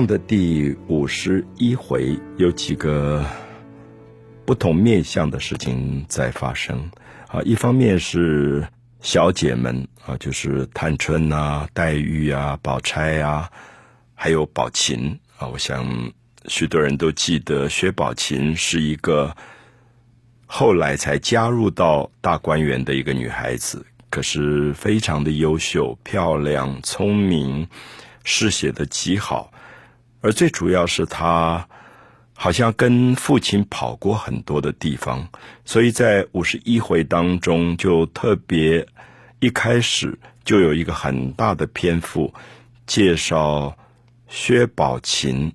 《》的第五十一回有几个不同面向的事情在发生啊，一方面是小姐们啊，就是探春啊、黛玉啊、宝钗啊，还有宝琴啊。我想许多人都记得，薛宝琴是一个后来才加入到大观园的一个女孩子，可是非常的优秀、漂亮、聪明。诗写的极好，而最主要是他好像跟父亲跑过很多的地方，所以在五十一回当中就特别一开始就有一个很大的篇幅介绍薛宝琴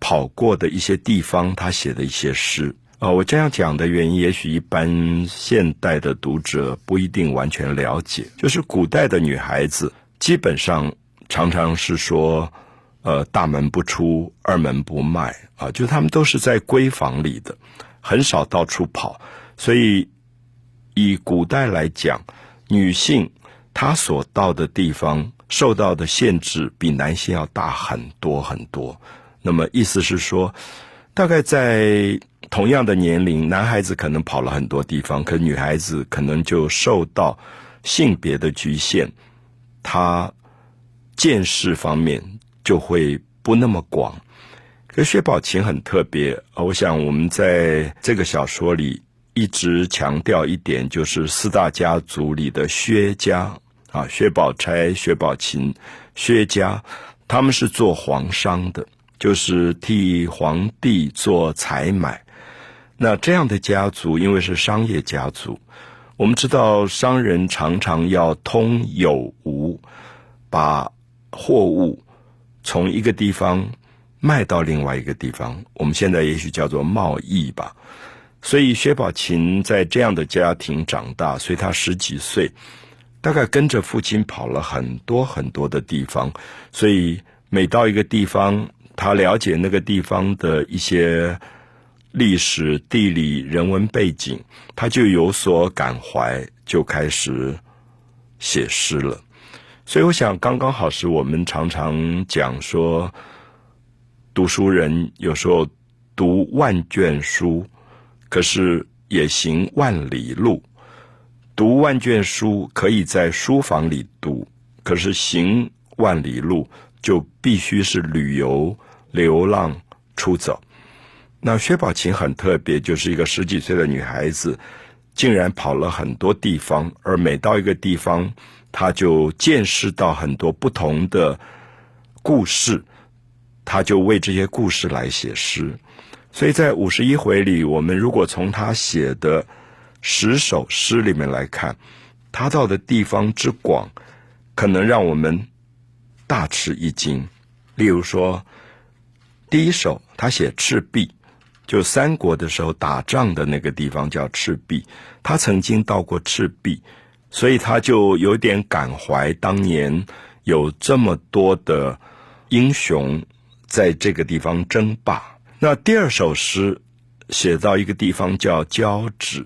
跑过的一些地方，他写的一些诗啊。我这样讲的原因，也许一般现代的读者不一定完全了解，就是古代的女孩子基本上。常常是说，呃，大门不出，二门不迈啊，就他们都是在闺房里的，很少到处跑。所以，以古代来讲，女性她所到的地方受到的限制比男性要大很多很多。那么，意思是说，大概在同样的年龄，男孩子可能跑了很多地方，可女孩子可能就受到性别的局限，她。见识方面就会不那么广，可薛宝琴很特别我想我们在这个小说里一直强调一点，就是四大家族里的薛家啊，薛宝钗、薛宝琴、薛家，他们是做皇商的，就是替皇帝做采买。那这样的家族，因为是商业家族，我们知道商人常常要通有无，把货物从一个地方卖到另外一个地方，我们现在也许叫做贸易吧。所以薛宝琴在这样的家庭长大，所以他十几岁，大概跟着父亲跑了很多很多的地方。所以每到一个地方，他了解那个地方的一些历史、地理、人文背景，他就有所感怀，就开始写诗了。所以我想，刚刚好是我们常常讲说，读书人有时候读万卷书，可是也行万里路。读万卷书可以在书房里读，可是行万里路就必须是旅游、流浪、出走。那薛宝琴很特别，就是一个十几岁的女孩子，竟然跑了很多地方，而每到一个地方。他就见识到很多不同的故事，他就为这些故事来写诗。所以在五十一回里，我们如果从他写的十首诗里面来看，他到的地方之广，可能让我们大吃一惊。例如说，第一首他写赤壁，就三国的时候打仗的那个地方叫赤壁，他曾经到过赤壁。所以他就有点感怀当年有这么多的英雄在这个地方争霸。那第二首诗写到一个地方叫交趾，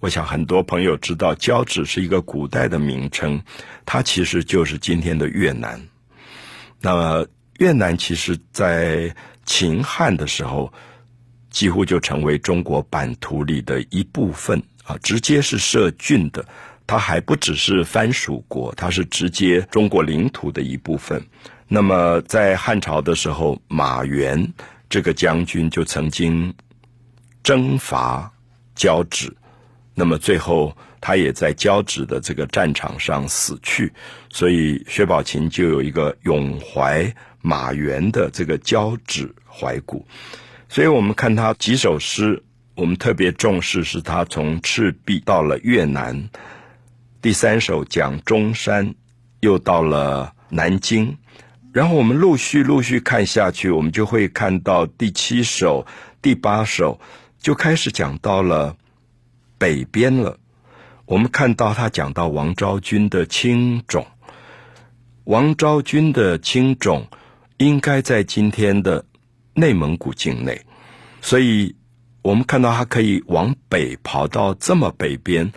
我想很多朋友知道交趾是一个古代的名称，它其实就是今天的越南。那么越南其实在秦汉的时候几乎就成为中国版图里的一部分啊，直接是设郡的。它还不只是藩属国，它是直接中国领土的一部分。那么在汉朝的时候，马援这个将军就曾经征伐交趾，那么最后他也在交趾的这个战场上死去。所以薛宝琴就有一个永怀马援的这个交趾怀古。所以我们看他几首诗，我们特别重视是他从赤壁到了越南。第三首讲中山，又到了南京，然后我们陆续陆续看下去，我们就会看到第七首、第八首就开始讲到了北边了。我们看到他讲到王昭君的青冢，王昭君的青冢应该在今天的内蒙古境内，所以我们看到他可以往北跑到这么北边。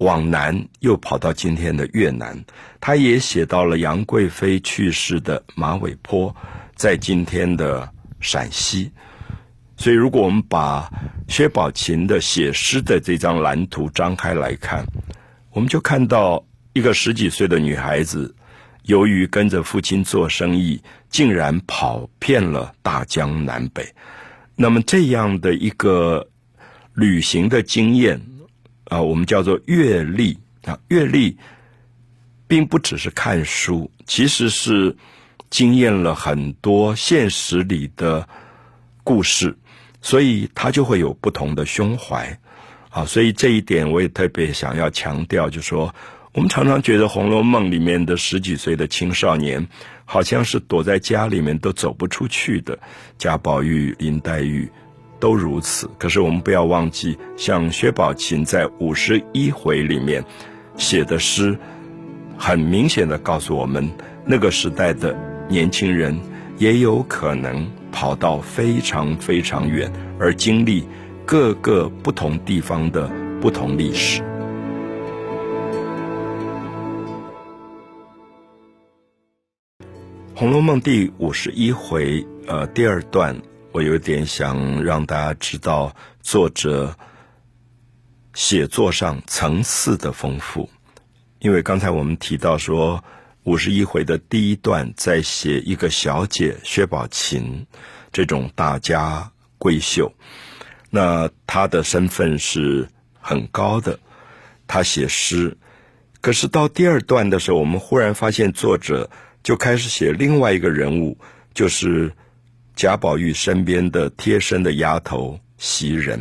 往南又跑到今天的越南，他也写到了杨贵妃去世的马尾坡，在今天的陕西。所以，如果我们把薛宝琴的写诗的这张蓝图张开来看，我们就看到一个十几岁的女孩子，由于跟着父亲做生意，竟然跑遍了大江南北。那么，这样的一个旅行的经验啊，我们叫做阅历啊，阅历并不只是看书，其实是经验了很多现实里的故事。所以他就会有不同的胸怀，啊，所以这一点我也特别想要强调，就说我们常常觉得《红楼梦》里面的十几岁的青少年，好像是躲在家里面都走不出去的，贾宝玉、林黛玉都如此。可是我们不要忘记，像薛宝琴在五十一回里面写的诗，很明显的告诉我们，那个时代的年轻人也有可能。跑到非常非常远，而经历各个不同地方的不同历史。《红楼梦》第五十一回，呃，第二段，我有点想让大家知道作者写作上层次的丰富，因为刚才我们提到说。五十一回的第一段在写一个小姐薛宝琴，这种大家闺秀，那她的身份是很高的，她写诗。可是到第二段的时候，我们忽然发现作者就开始写另外一个人物，就是贾宝玉身边的贴身的丫头袭人。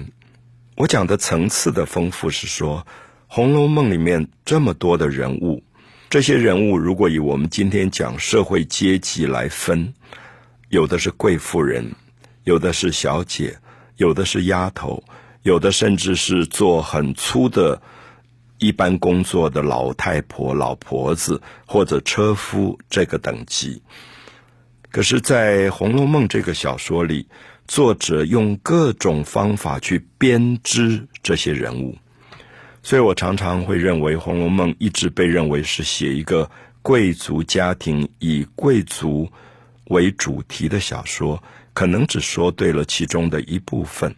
我讲的层次的丰富是说，《红楼梦》里面这么多的人物。这些人物，如果以我们今天讲社会阶级来分，有的是贵妇人，有的是小姐，有的是丫头，有的甚至是做很粗的一般工作的老太婆、老婆子或者车夫这个等级。可是，在《红楼梦》这个小说里，作者用各种方法去编织这些人物。所以我常常会认为，《红楼梦》一直被认为是写一个贵族家庭以贵族为主题的小说，可能只说对了其中的一部分。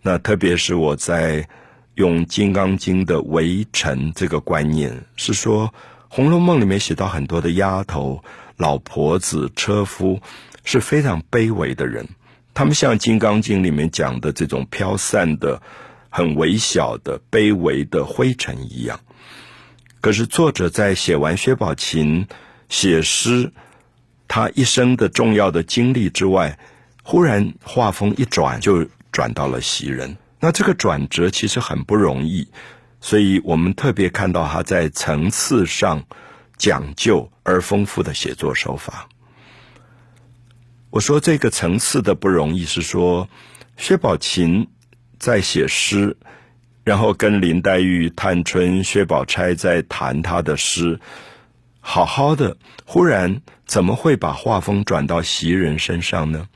那特别是我在用《金刚经》的围城这个观念，是说《红楼梦》里面写到很多的丫头、老婆子、车夫是非常卑微的人，他们像《金刚经》里面讲的这种飘散的。很微小的、卑微的灰尘一样。可是作者在写完薛宝琴写诗，他一生的重要的经历之外，忽然画风一转，就转到了袭人。那这个转折其实很不容易，所以我们特别看到他在层次上讲究而丰富的写作手法。我说这个层次的不容易，是说薛宝琴。在写诗，然后跟林黛玉、探春、薛宝钗在谈他的诗，好好的，忽然怎么会把画风转到袭人身上呢？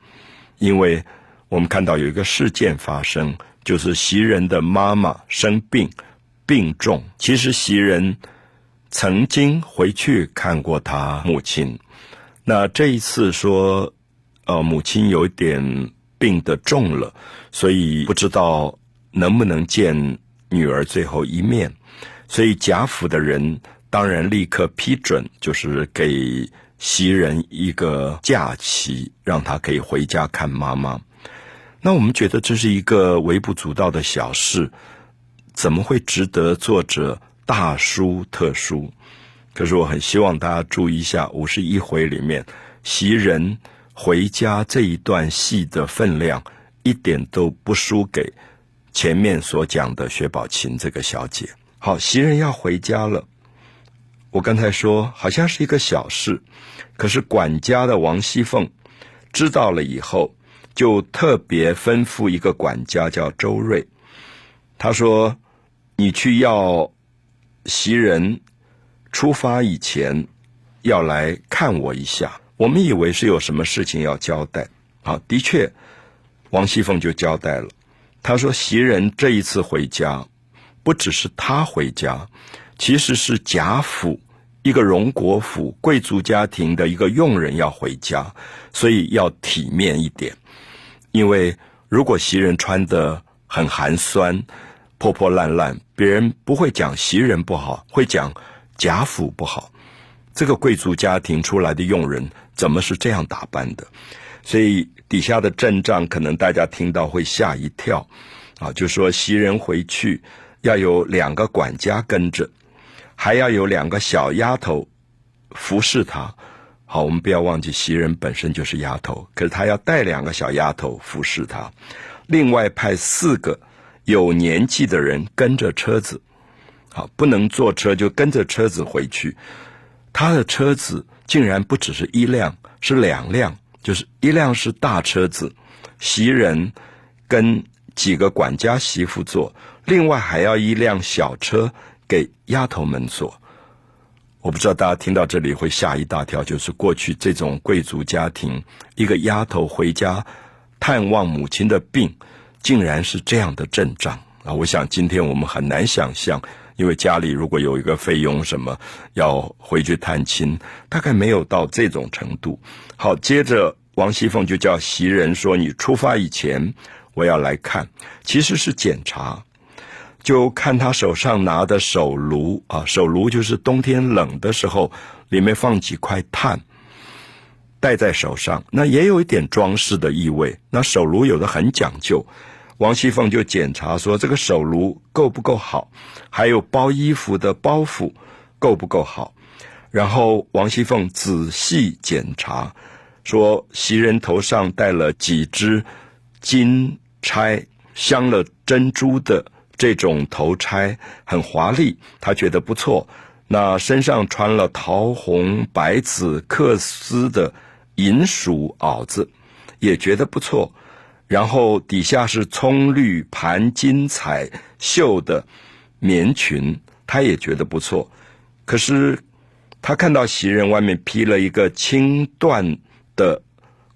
因为我们看到有一个事件发生，就是袭人的妈妈生病，病重。其实袭人曾经回去看过他母亲，那这一次说，呃，母亲有点。病得重了，所以不知道能不能见女儿最后一面。所以贾府的人当然立刻批准，就是给袭人一个假期，让她可以回家看妈妈。那我们觉得这是一个微不足道的小事，怎么会值得作者大书特书？可是我很希望大家注意一下五十一回里面袭人。回家这一段戏的分量一点都不输给前面所讲的薛宝琴这个小姐。好，袭人要回家了。我刚才说好像是一个小事，可是管家的王熙凤知道了以后，就特别吩咐一个管家叫周瑞，他说：“你去要袭人出发以前要来看我一下。”我们以为是有什么事情要交代，好，的确，王熙凤就交代了。她说：“袭人这一次回家，不只是她回家，其实是贾府一个荣国府贵族家庭的一个佣人要回家，所以要体面一点。因为如果袭人穿的很寒酸、破破烂烂，别人不会讲袭人不好，会讲贾府不好。这个贵族家庭出来的佣人怎么是这样打扮的？所以底下的阵仗可能大家听到会吓一跳啊！就说袭人回去要有两个管家跟着。还要有两个小丫头服侍他。好，我们不要忘记袭人本身就是丫头，可是她要带两个小丫头服侍他。另外派四个有年纪的人跟着车子，好，不能坐车就跟着车子回去。他的车子竟然不只是一辆，是两辆，就是一辆是大车子，袭人跟几个管家媳妇坐，另外还要一辆小车。给丫头们坐，我不知道大家听到这里会吓一大跳。就是过去这种贵族家庭，一个丫头回家探望母亲的病，竟然是这样的阵仗啊！我想今天我们很难想象，因为家里如果有一个费用什么要回去探亲，大概没有到这种程度。好，接着王熙凤就叫袭人说：“你出发以前，我要来看，其实是检查。”就看他手上拿的手炉啊，手炉就是冬天冷的时候，里面放几块炭，戴在手上，那也有一点装饰的意味。那手炉有的很讲究，王熙凤就检查说这个手炉够不够好，还有包衣服的包袱够不够好。然后王熙凤仔细检查，说袭人头上戴了几只金钗镶了珍珠的。这种头钗很华丽，他觉得不错。那身上穿了桃红白紫缂丝的银鼠袄子，也觉得不错。然后底下是葱绿盘金彩绣的棉裙，他也觉得不错。可是他看到袭人外面披了一个青缎的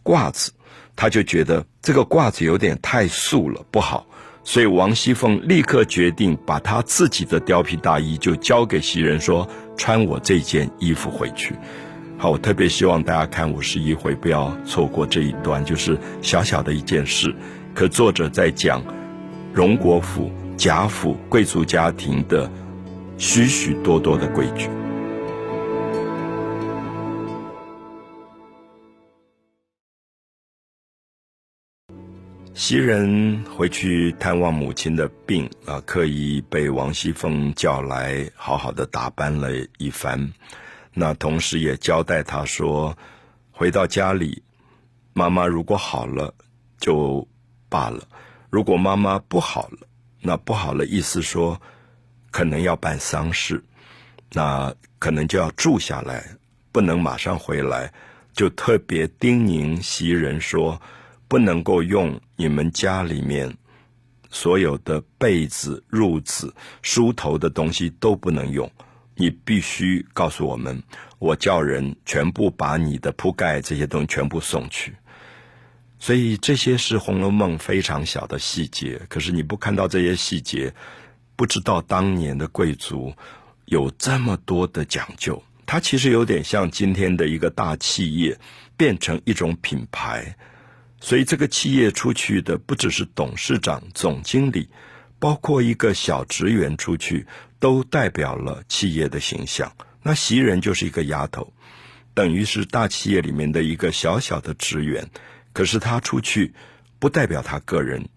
褂子，他就觉得这个褂子有点太素了，不好。所以王熙凤立刻决定把她自己的貂皮大衣就交给袭人，说：“穿我这件衣服回去。”好，我特别希望大家看五十一回，不要错过这一段，就是小小的一件事，可作者在讲荣国府、贾府贵族家庭的许许多多的规矩。袭人回去探望母亲的病啊，刻意被王熙凤叫来，好好的打扮了一番。那同时也交代她说，回到家里，妈妈如果好了就罢了；如果妈妈不好了，那不好了意思说可能要办丧事，那可能就要住下来，不能马上回来。就特别叮咛袭人说。不能够用你们家里面所有的被子、褥子、梳头的东西都不能用，你必须告诉我们，我叫人全部把你的铺盖这些东西全部送去。所以这些是《红楼梦》非常小的细节，可是你不看到这些细节，不知道当年的贵族有这么多的讲究。它其实有点像今天的一个大企业变成一种品牌。所以，这个企业出去的不只是董事长、总经理，包括一个小职员出去，都代表了企业的形象。那袭人就是一个丫头，等于是大企业里面的一个小小的职员。可是她出去，不代表她个人，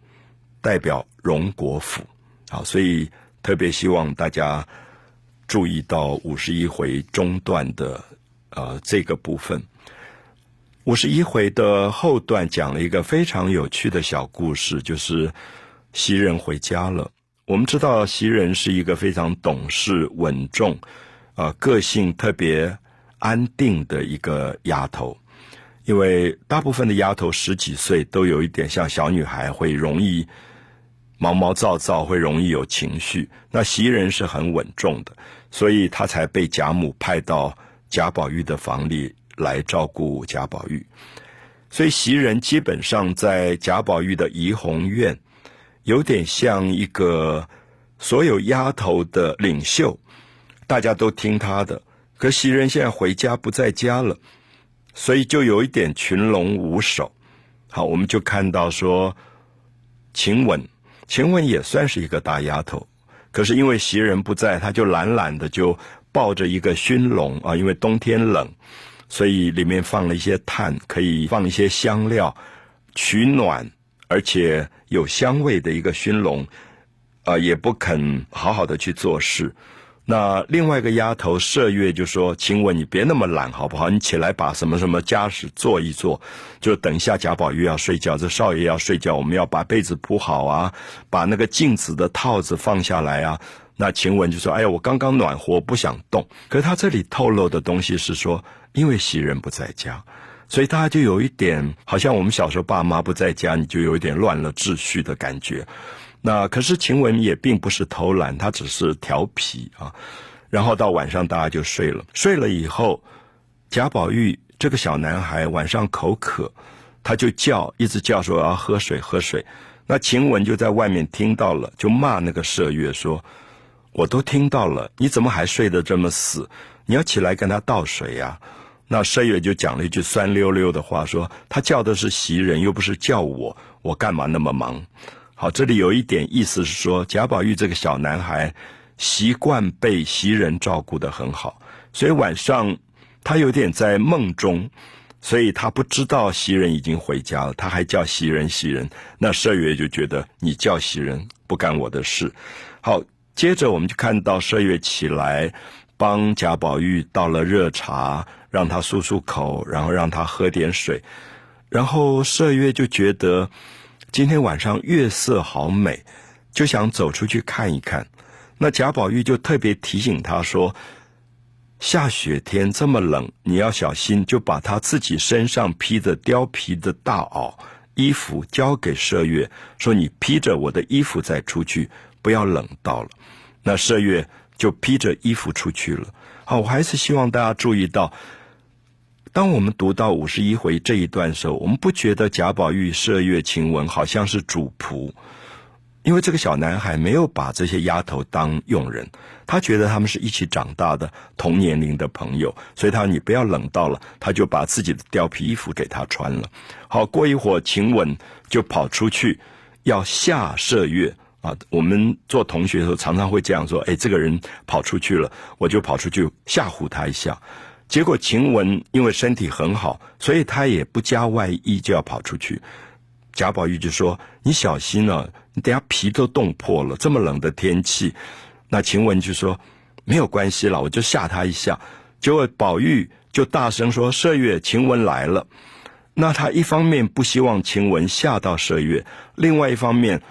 代表荣国府。好，所以特别希望大家注意到五十一回中段的呃这个部分。五十一回的后段讲了一个非常有趣的小故事，就是袭人回家了。我们知道袭人是一个非常懂事、稳重，啊，个性特别安定的一个丫头。因为大部分的丫头十几岁都有一点像小女孩，会容易毛毛躁躁，会容易有情绪。那袭人是很稳重的，所以她才被贾母派到贾宝玉的房里。来照顾贾宝玉，所以袭人基本上在贾宝玉的怡红院，有点像一个所有丫头的领袖，大家都听她的。可袭人现在回家不在家了，所以就有一点群龙无首。好，我们就看到说，晴雯，晴雯也算是一个大丫头，可是因为袭人不在，她就懒懒的就抱着一个熏笼啊，因为冬天冷，所以里面放了一些炭，可以放一些香料取暖，而且有香味的一个熏笼。啊，也不肯好好的去做事。那另外一个丫头麝月就说：“晴雯，你别那么懒好不好？你起来把什么什么家事做一做。就等一下贾宝玉要睡觉，这少爷要睡觉，我们要把被子铺好啊，把那个镜子的套子放下来啊。”那晴雯就说：“哎呀，我刚刚暖和，不想动。”可是他这里透露的东西是说，因为袭人不在家，所以大家就有一点，好像我们小时候爸妈不在家，你就有一点乱了秩序的感觉。那可是晴雯也并不是偷懒，她只是调皮啊。然后到晚上大家就睡了，睡了以后，贾宝玉这个小男孩晚上口渴，他就叫，一直叫说要喝水喝水。那晴雯就在外面听到了，就骂那个麝月说：“我都听到了，你怎么还睡得这么死？你要起来跟他倒水呀！”那麝月就讲了一句酸溜溜的话，说：“他叫的是袭人，又不是叫我，我干嘛那么忙？”好，这里有一点意思是说，贾宝玉这个小男孩习惯被袭人照顾的很好，所以晚上他有点在梦中，所以他不知道袭人已经回家了，他还叫袭人袭人。那麝月就觉得你叫袭人不干我的事。好，接着我们就看到麝月起来帮贾宝玉倒了热茶，让他漱漱口，然后让他喝点水，然后麝月就觉得。今天晚上月色好美，就想走出去看一看。那贾宝玉就特别提醒他说：“下雪天这么冷，你要小心。”就把他自己身上披着貂皮的大袄衣服交给麝月，说：“你披着我的衣服再出去，不要冷到了。”那麝月就披着衣服出去了。好，我还是希望大家注意到。当我们读到五十一回这一段时候，我们不觉得贾宝玉、麝月、晴雯好像是主仆，因为这个小男孩没有把这些丫头当佣人，他觉得他们是一起长大的同年龄的朋友，所以他你不要冷到了，他就把自己的貂皮衣服给他穿了。好，过一会儿晴雯就跑出去要吓麝月啊，我们做同学的时候常常会这样说：哎，这个人跑出去了，我就跑出去吓唬他一下。结果晴雯因为身体很好，所以她也不加外衣就要跑出去。贾宝玉就说：“你小心啊，你等下皮都冻破了，这么冷的天气。”那晴雯就说：“没有关系了，我就吓他一下。”结果宝玉就大声说：“麝月，晴雯来了。”那他一方面不希望晴雯吓到麝月，另外一方面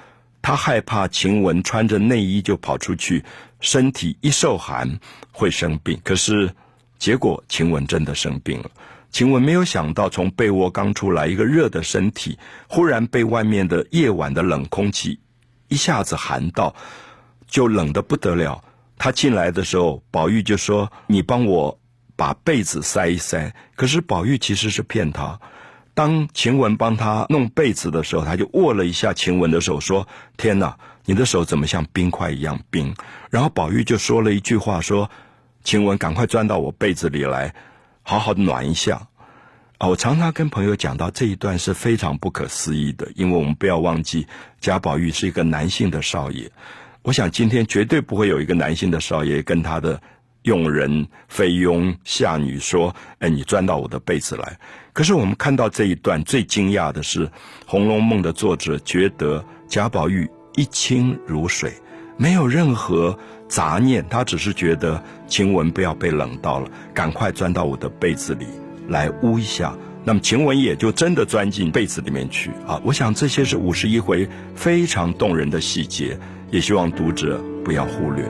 他害怕晴雯穿着内衣就跑出去，身体一受寒会生病。可是。结果晴雯真的生病了。晴雯没有想到，从被窝刚出来，一个热的身体，忽然被外面的夜晚的冷空气一下子寒到，就冷得不得了。她进来的时候，宝玉就说：“你帮我把被子塞一塞。”可是宝玉其实是骗她。当晴雯帮他弄被子的时候，他就握了一下晴雯的手，说：“天哪，你的手怎么像冰块一样冰？”然后宝玉就说了一句话，说。晴雯，赶快钻到我被子里来，好好的暖一下。啊，我常常跟朋友讲到这一段是非常不可思议的，因为我们不要忘记贾宝玉是一个男性的少爷。我想今天绝对不会有一个男性的少爷跟他的佣人、菲佣、下女说：“哎，你钻到我的被子来。”可是我们看到这一段，最惊讶的是《红楼梦》的作者觉得贾宝玉一清如水，没有任何。杂念，他只是觉得晴雯不要被冷到了，赶快钻到我的被子里来捂一下。那么晴雯也就真的钻进被子里面去啊！我想这些是五十一回非常动人的细节，也希望读者不要忽略。